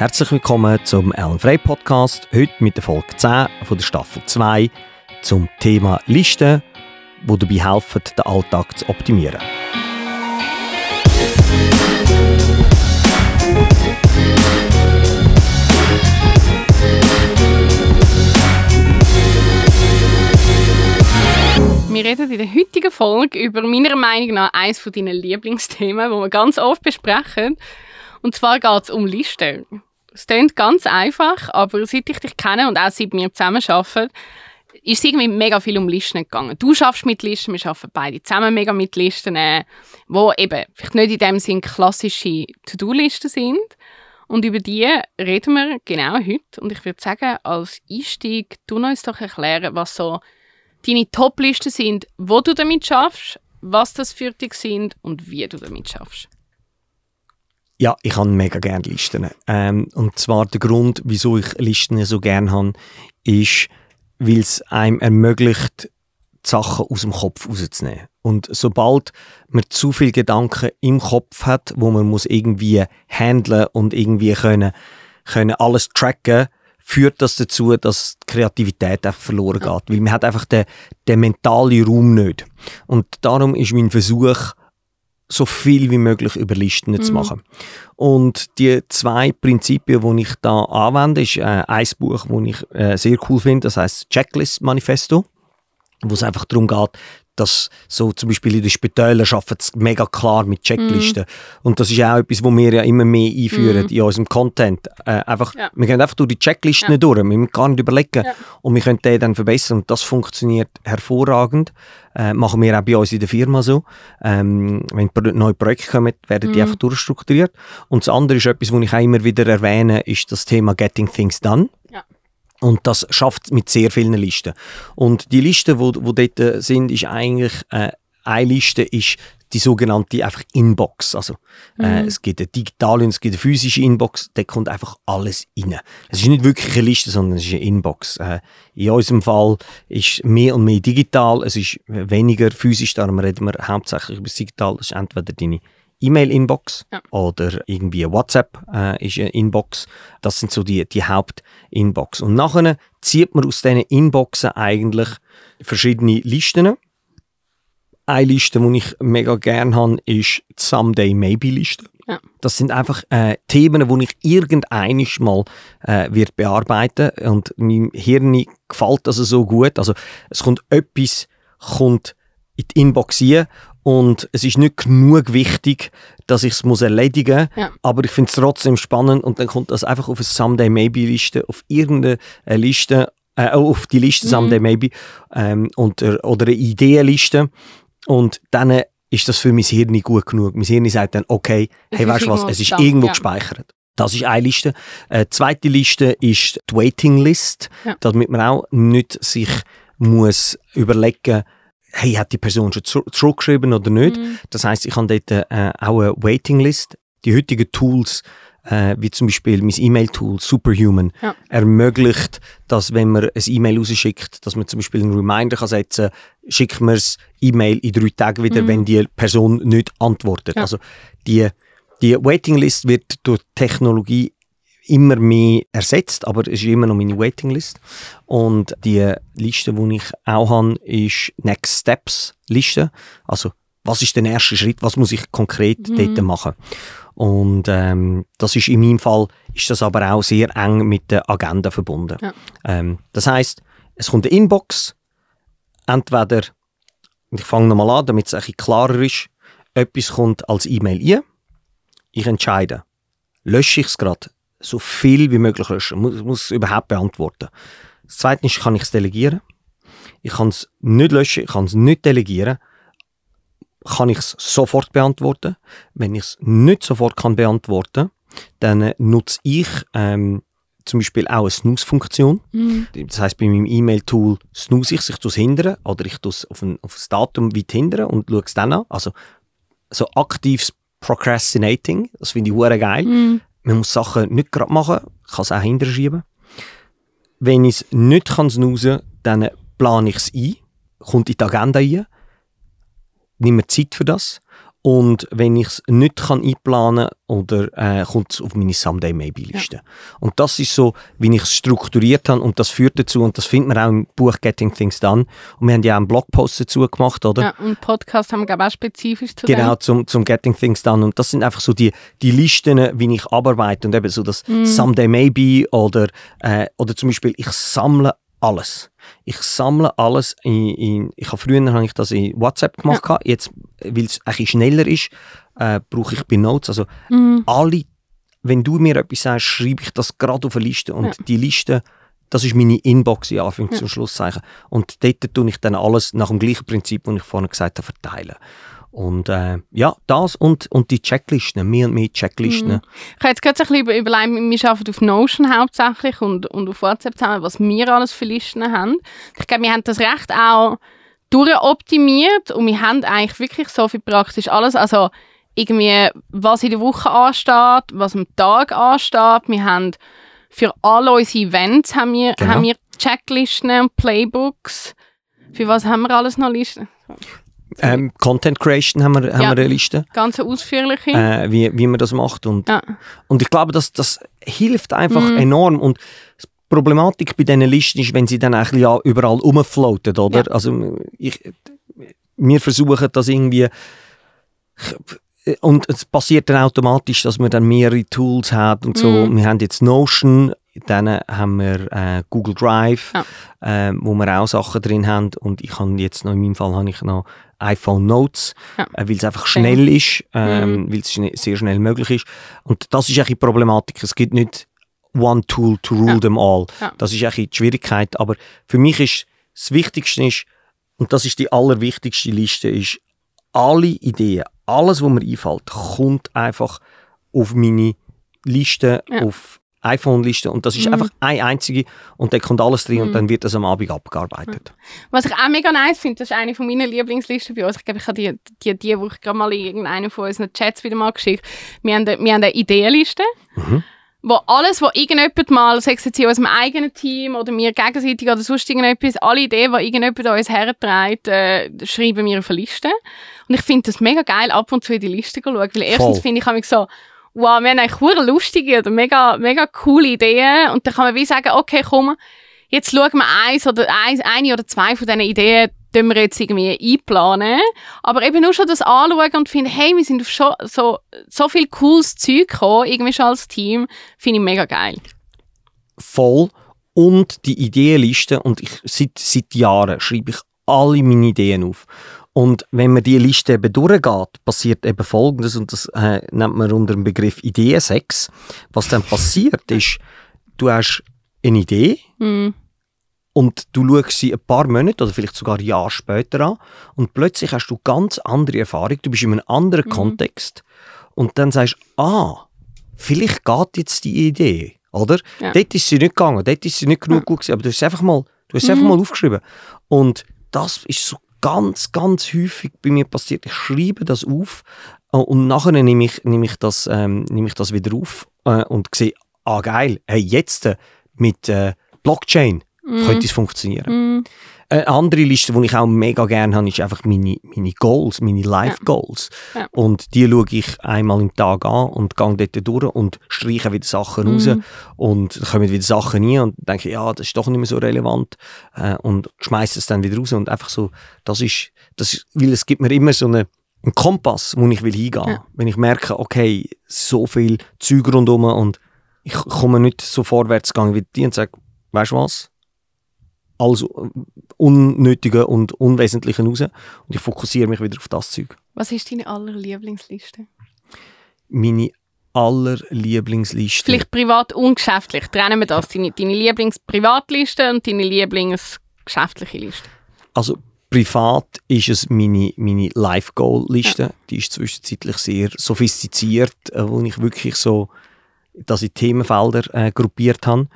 Herzlich willkommen zum Ellen Frey Podcast. Heute mit der Folge 10 von der Staffel 2 zum Thema Listen, die dabei helfen, den Alltag zu optimieren. Wir reden in der heutigen Folge über meiner Meinung nach eines von deinen Lieblingsthemen, wo wir ganz oft besprechen. Und zwar geht es um Listen. Es klingt ganz einfach, aber seit ich dich kenne und auch seit wir zusammen arbeiten, ist es irgendwie mega viel um Listen gegangen. Du schaffst mit Listen, wir arbeiten beide zusammen mega mit Listen, äh, wo eben vielleicht nicht in dem Sinn klassische To-Do-Listen sind. Und über die reden wir genau heute. Und ich würde sagen, als Einstieg, du uns doch erklären, was so deine Top-Listen sind, wo du damit schaffst, was das für dich sind und wie du damit schaffst. Ja, ich habe mega gerne Listen. Ähm, und zwar der Grund, wieso ich Listen so gerne habe, ist, weil es einem ermöglicht, Sachen aus dem Kopf rauszunehmen. Und sobald man zu viele Gedanken im Kopf hat, wo man muss irgendwie handeln und irgendwie können, können alles tracken, führt das dazu, dass die Kreativität einfach verloren geht. Weil man hat einfach den, den mentalen Raum nicht. Und darum ist mein Versuch, so viel wie möglich über Listen mhm. zu machen. Und die zwei Prinzipien, die ich da anwende, ist äh, ein Buch, das ich äh, sehr cool finde, das heißt Checklist Manifesto, wo es einfach darum geht, dass so zum Beispiel in den Spitälern arbeiten es mega klar mit Checklisten. Mm. Und das ist auch etwas, was wir ja immer mehr einführen mm. in unserem Content. Äh, einfach, ja. Wir gehen einfach durch die Checklisten ja. durch, wir müssen gar nicht überlegen ja. und wir können die dann verbessern und das funktioniert hervorragend. Äh, machen wir auch bei uns in der Firma so. Ähm, wenn neue Projekte kommen, werden die mm. einfach durchstrukturiert. Und das andere ist etwas, was ich auch immer wieder erwähne, ist das Thema Getting Things Done. Und das schafft mit sehr vielen Listen. Und die Liste, wo, wo dort äh, sind, ist eigentlich äh, eine Liste ist die sogenannte einfach Inbox. Also äh, mhm. es gibt eine digitale und es gibt eine physische Inbox. Da kommt einfach alles rein. Es ist nicht wirklich eine Liste, sondern es ist eine Inbox. Äh, in unserem Fall ist mehr und mehr digital. Es ist weniger physisch. Darum reden wir hauptsächlich über das Digital. Das ist entweder deine E-Mail-Inbox ja. oder irgendwie WhatsApp äh, ist eine Inbox. Das sind so die, die Haupt-Inbox. Und nachher zieht man aus diesen Inboxen eigentlich verschiedene Listen. Eine Liste, die ich mega gerne habe, ist die Someday Maybe-Liste. Ja. Das sind einfach äh, Themen, die ich irgendeinmal mal äh, wird bearbeiten und meinem Hirn gefällt das so gut. Also es kommt etwas kommt in die Inbox rein und es ist nicht genug wichtig, dass ich es erledigen muss. Ja. Aber ich finde es trotzdem spannend und dann kommt das einfach auf eine Someday Maybe-Liste, auf irgendeine Liste, äh, auf die Liste mhm. Someday Maybe ähm, und, äh, oder eine Ideenliste. Und dann ist das für mein Hirn nicht gut genug. Mein Hirn sagt dann, okay, hey, weißt du was, es ist irgendwo ja. gespeichert. Das ist eine Liste. Eine äh, zweite Liste ist die Waiting List, ja. damit man auch nicht sich muss überlegen muss, hey, hat die Person schon zurückgeschrieben oder nicht? Mhm. Das heißt, ich habe dort äh, auch eine Waiting-List. Die heutigen Tools, äh, wie zum Beispiel mein E-Mail-Tool Superhuman, ja. ermöglicht, dass wenn man ein E-Mail rausschickt, dass man zum Beispiel einen Reminder kann setzen kann, schickt man das E-Mail in drei Tagen wieder, mhm. wenn die Person nicht antwortet. Ja. Also die, die Waiting-List wird durch Technologie immer mehr ersetzt, aber es ist immer noch meine Waiting-List. Und die Liste, die ich auch habe, ist Next Steps Liste. Also, was ist der erste Schritt? Was muss ich konkret mhm. dort machen? Und ähm, das ist in meinem Fall, ist das aber auch sehr eng mit der Agenda verbunden. Ja. Ähm, das heißt, es kommt eine Inbox, entweder, ich fange nochmal an, damit es ein bisschen klarer ist, etwas kommt als E-Mail ein, ich entscheide, lösche ich es gerade, so viel wie möglich löschen. Ich muss, es überhaupt beantworten. Das Zweite ist, kann ich es delegieren. Ich kann es nicht löschen, ich kann es nicht delegieren. Kann ich es sofort beantworten. Wenn ich es nicht sofort kann beantworten dann äh, nutze ich ähm, zum Beispiel auch eine Snooze-Funktion. Mhm. Das heißt, bei meinem E-Mail-Tool snooze ich, sich das hindern oder ich tue es auf, ein, auf das Datum weit hindern und schaue es dann an. Also so aktives Procrastinating, das finde ich hure geil. Mhm. Man muss Sachen nicht gerade machen, kann es auch hinterschieben. Wenn ich es nicht kann snoozen dann plane ich es ein, kommt in die Agenda ein, nehme Zeit für das Und wenn ich es nicht kann einplanen kann, oder äh, kommt es auf meine Someday Maybe-Liste. Ja. Und das ist so, wie ich es strukturiert habe und das führt dazu, und das findet man auch im Buch Getting Things Done. Und wir haben ja auch einen Blogpost dazu gemacht, oder? Ja, und Podcast haben wir, glaube ich, auch spezifisch zu Genau, zum, zum Getting Things Done. Und das sind einfach so die, die Listen, wie ich arbeite und eben so das mm. Someday Maybe oder, äh, oder zum Beispiel, ich sammle alles. Ich sammle alles in, in ich habe früher habe ich das in WhatsApp gemacht, ja. jetzt, weil es ein schneller ist, äh, brauche ich bei Notes. Also mhm. alle, wenn du mir etwas sagst, schreibe ich das gerade auf eine Liste und ja. die Liste, das ist meine Inbox in Anführungs- ja. und Schlusszeichen. Und dort tue ich dann alles nach dem gleichen Prinzip, das ich vorhin gesagt habe, verteilen. Und äh, ja, das und, und die Checklisten, mehr und mehr Checklisten. Mhm. Ich habe jetzt gerade ein bisschen überlegt, wir arbeiten auf Notion hauptsächlich und, und auf WhatsApp zusammen, was wir alles für Listen haben. Ich glaube, wir haben das recht auch durchoptimiert und wir haben eigentlich wirklich so viel praktisch alles, also irgendwie, was in der Woche ansteht, was am Tag ansteht. Wir haben für alle unsere Events haben wir, genau. haben wir Checklisten und Playbooks. Für was haben wir alles noch Listen? Ähm, Content Creation haben wir, haben ja, wir eine Liste. Ganz ausführliche. Äh, wie, wie man das macht. Und, ja. und ich glaube, das, das hilft einfach mm. enorm. Und die Problematik bei diesen Listen ist, wenn sie dann ein bisschen überall rumfloaten, oder? Ja. Also ich, wir versuchen das irgendwie und es passiert dann automatisch, dass man dann mehrere Tools hat und so. Mm. Wir haben jetzt Notion, dann haben wir äh, Google Drive, ja. äh, wo wir auch Sachen drin haben und ich habe jetzt noch, in meinem Fall habe ich noch iPhone Notes, ja. äh, weil es einfach schnell okay. ist, äh, mm. weil es sehr schnell möglich ist. Und das ist eigentlich die Problematik. Es gibt nicht one tool to rule ja. them all. Das ist eigentlich die Schwierigkeit. Aber für mich ist das Wichtigste ist, und das ist die allerwichtigste Liste, ist alle Ideen, alles, was mir einfällt, kommt einfach auf meine Liste, ja. auf iPhone-Liste und das ist mhm. einfach eine einzige und da kommt alles drin mhm. und dann wird das am Abend abgearbeitet. Was ich auch mega nice finde, das ist eine von meinen Lieblingslisten bei uns. Ich glaube, ich habe die, die, die Woche gerade mal in irgendeinen von unseren Chats wieder mal geschickt. Wir haben, wir haben eine Ideenliste. Mhm wo alles, was irgendjemand mal, sei es jetzt in unserem eigenen Team oder mir gegenseitig oder sonst irgendetwas, alle Ideen, die irgendjemand an uns herträgt, äh, schreiben wir auf eine Liste. Und ich finde das mega geil, ab und zu in die Liste zu schauen, weil erstens finde ich mich so, wow, wir haben eigentlich lustige oder mega, mega coole Ideen und dann kann man wie sagen, okay, komm, jetzt schauen wir eins oder eins, eine oder zwei von diesen Ideen, die wir jetzt irgendwie einplanen. Aber eben nur schon das anschauen und finden, hey, wir sind auf schon so, so viel cooles Zeug gekommen, irgendwie schon als Team, finde ich mega geil. Voll. Und die Ideenliste, und ich, seit, seit Jahren schreibe ich alle meine Ideen auf. Und wenn man diese Liste eben durchgeht, passiert eben Folgendes, und das äh, nennt man unter dem Begriff Ideensex. Was dann passiert ist, du hast eine Idee, mm und du schaust sie ein paar Monate oder vielleicht sogar Jahre später an und plötzlich hast du ganz andere Erfahrung, du bist in einem anderen mhm. Kontext und dann sagst du, ah, vielleicht geht jetzt die Idee, oder? Ja. Dort ist sie nicht gegangen, dort ist sie nicht genug ja. gut gewesen, aber du hast es einfach mal, du hast mhm. einfach mal aufgeschrieben und das ist so ganz, ganz häufig bei mir passiert. Ich schreibe das auf äh, und nachher nehme ich, nehme ich, das, ähm, nehme ich das wieder auf äh, und sehe, ah geil, hey, jetzt äh, mit äh, Blockchain mm. könnte es funktionieren. Mm. Eine andere Liste, die ich auch mega gerne habe, ist einfach meine, meine Goals, meine Life-Goals. Ja. Ja. Und die schaue ich einmal im Tag an und gehe dort durch und streiche wieder Sachen raus und kommen wieder Sachen rein und denke, ja, das ist doch nicht mehr so relevant äh, und schmeiße es dann wieder raus und einfach so, das ist, das ist, weil es gibt mir immer so eine, einen Kompass, wo ich will hingehen. Ja. Wenn ich merke, okay, so viel Zeug rundherum und ich komme nicht so vorwärts gegangen wie die und sage, weißt du was, alles Unnötige und Unwesentliche raus und ich fokussiere mich wieder auf das Zeug. Was ist deine allerlieblingsliste? Meine allerlieblingsliste? Vielleicht privat und geschäftlich. Trennen wir das. Deine, deine Lieblingsprivatliste und deine Lieblingsgeschäftliche Liste. Also privat ist es meine, meine Life-Goal-Liste. Ja. Die ist zwischenzeitlich sehr sophistiziert, äh, wo ich wirklich so dass ich Themenfelder äh, gruppiert habe.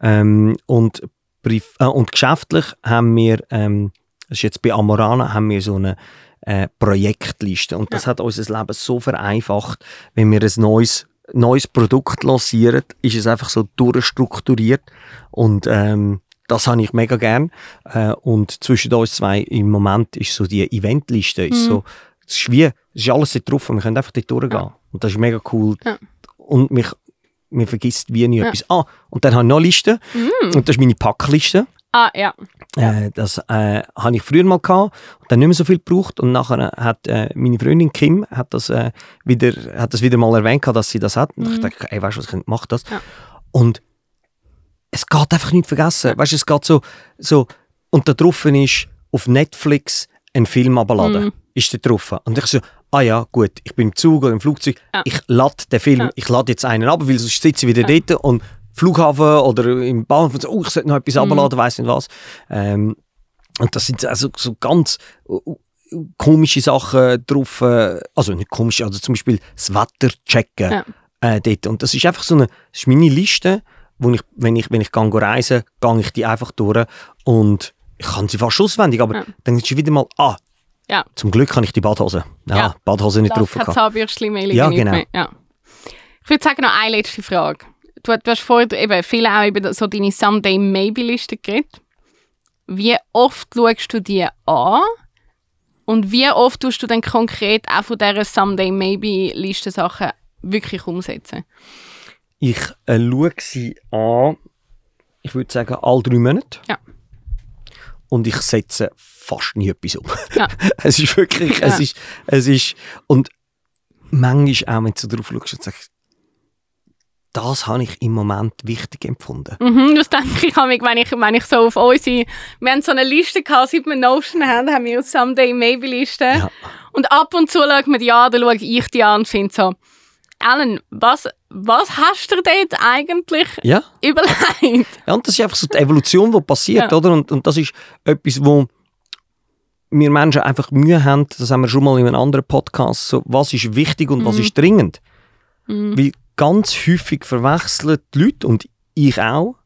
Ähm, und äh, und geschäftlich haben wir, ähm, das ist jetzt bei Amorana, haben wir so eine äh, Projektliste. Und das ja. hat unser Leben so vereinfacht, wenn wir ein neues, neues Produkt lancieren, ist es einfach so durchstrukturiert. Und ähm, das habe ich mega gern. Äh, und zwischen uns zwei im Moment ist so die Eventliste, mhm. ist so, es ist wie Es ist alles dort drauf und wir können einfach dort durchgehen. Ja. Und das ist mega cool. Ja. Und mich, mir vergisst wie nie Ja. etwas. Ah, und dann habe ich noch eine Liste. Und das ist meine Packliste. Ah, ja. Äh, das äh, habe ich früher mal gehabt und dann nicht mehr so viel gebraucht und nachher hat äh, meine Freundin Kim hat das, äh, wieder, hat das wieder mal erwähnt, gehabt, dass sie das hat und ich dachte, ey, weißt du was, ich mach das. Ja. Und es geht einfach nicht vergessen. Weißt du, es geht so, so und da drauf ist auf Netflix ein Film abladen. Mhm. Ist da drauf. Und ich so, ah ja, gut, ich bin im Zug oder im Flugzeug, Ja. ich lade den Film, Ja. ich lade jetzt einen ab, weil sonst sitze ich wieder dort und Flughafen oder im Bahnhof und so, oh, ich sollte noch etwas Mhm. abladen, weiss nicht was. Ähm, und das sind also so ganz komische Sachen drauf, äh, also nicht komische, also zum Beispiel das Wetter checken Ja. äh, dort. Und das ist einfach so eine, das ist meine Liste, wo ich, wenn ich, wenn ich gehe reisen, gehe ich die einfach durch und ich kann sie fast auswendig, aber Ja. dann ist wieder mal, ah, Ja. zum Glück habe ich die Badhose. Ja, Ja. Badhose nicht Das drauf gehabt. Zahnbürstchen mehr Ja, genau. mehr. Ja. Ich würde sagen, noch eine letzte Frage. Du, du hast vorher eben viele auch über so deine Someday Maybe-Liste geredet. Wie oft schaust du die an? Und wie oft tust du dann konkret auch von dieser Someday Maybe-Liste Sachen wirklich umsetzen? Ich äh, schaue sie an, ich würde sagen, alle drei Monate. Ja. Und ich setze fast nie etwas um. Ja. es ist wirklich, es Ja. ist, es ist, und manchmal auch, wenn du so drauf schaust und sagst, das habe ich im Moment wichtig empfunden. Mhm, das denke ich, wenn ich, wenn ich so auf unsere... Wir haben so eine Liste gehabt, seit wir Notion haben, haben wir Someday Maybe-Liste. Ja. Und ab und zu schaut man die an, dann schaue ich die an und finde so, Alan, was, was hast du dort eigentlich Ja. überlegt? Ja, und das ist einfach so die Evolution, die passiert, Ja. oder? Und, und das ist etwas, wo wir Menschen einfach Mühe haben, das haben wir schon mal in einem anderen Podcast, so, was ist wichtig und Mhm. was ist dringend. Weil ganz häufig verwechseln die Leute, und ich auch,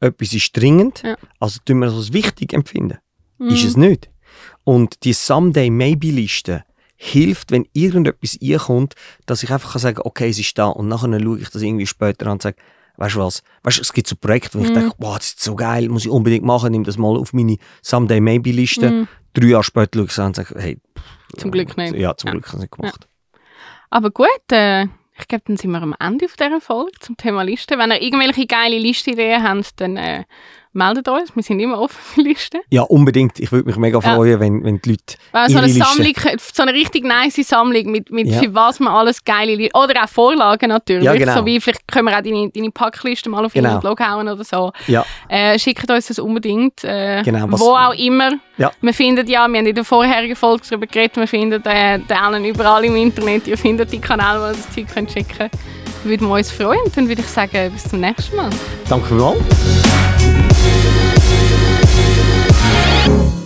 etwas ist dringend, Ja. also tun wir das als wichtig empfinden. Mhm. Ist es nicht. Und die Someday Maybe-Liste hilft, wenn irgendetwas einkommt, dass ich einfach kann sagen okay, es ist da und nachher schaue ich das irgendwie später an und sage, weißt du was, weißt du, es gibt so Projekte, wo ich Mhm. denke, wow, das ist so geil, muss ich unbedingt machen, nimm das mal auf meine Someday Maybe-Liste. Mhm. Drei Jahre später schaue ich es an und sage, hey, Zum Glück nicht. ja, zum Ja. Glück habe ich es nicht gemacht. Aber gut, äh, ich glaube, dann sind wir am Ende von dieser Folge zum Thema Liste. Wenn ihr irgendwelche geile Listideen habt, dann äh, meldet uns. Wir sind immer offen für Listen. Ja, unbedingt. Ich würde mich mega Ja. freuen, wenn, wenn die Leute Weil so ihre eine Liste- Sammlung, so eine richtig nice Sammlung mit, mit Ja. für was man alles geile Listen, oder auch Vorlagen natürlich. Ja, genau. So wie, vielleicht können wir auch deine, deine Packliste mal auf Genau. unseren Blog hauen oder so. Ja, Äh, schickt uns das unbedingt. Äh, Genau, was- wo auch immer. Ja. Wir finden ja, wir haben in der vorherigen Folge darüber geredet, wir finden äh, den Alan überall im Internet. Ihr findet die Kanäle, wo ihr das Zeug könnt schicken könnt. Würden wir uns freuen. Und dann würde ich sagen, bis zum nächsten Mal. danke vielmals. Bye.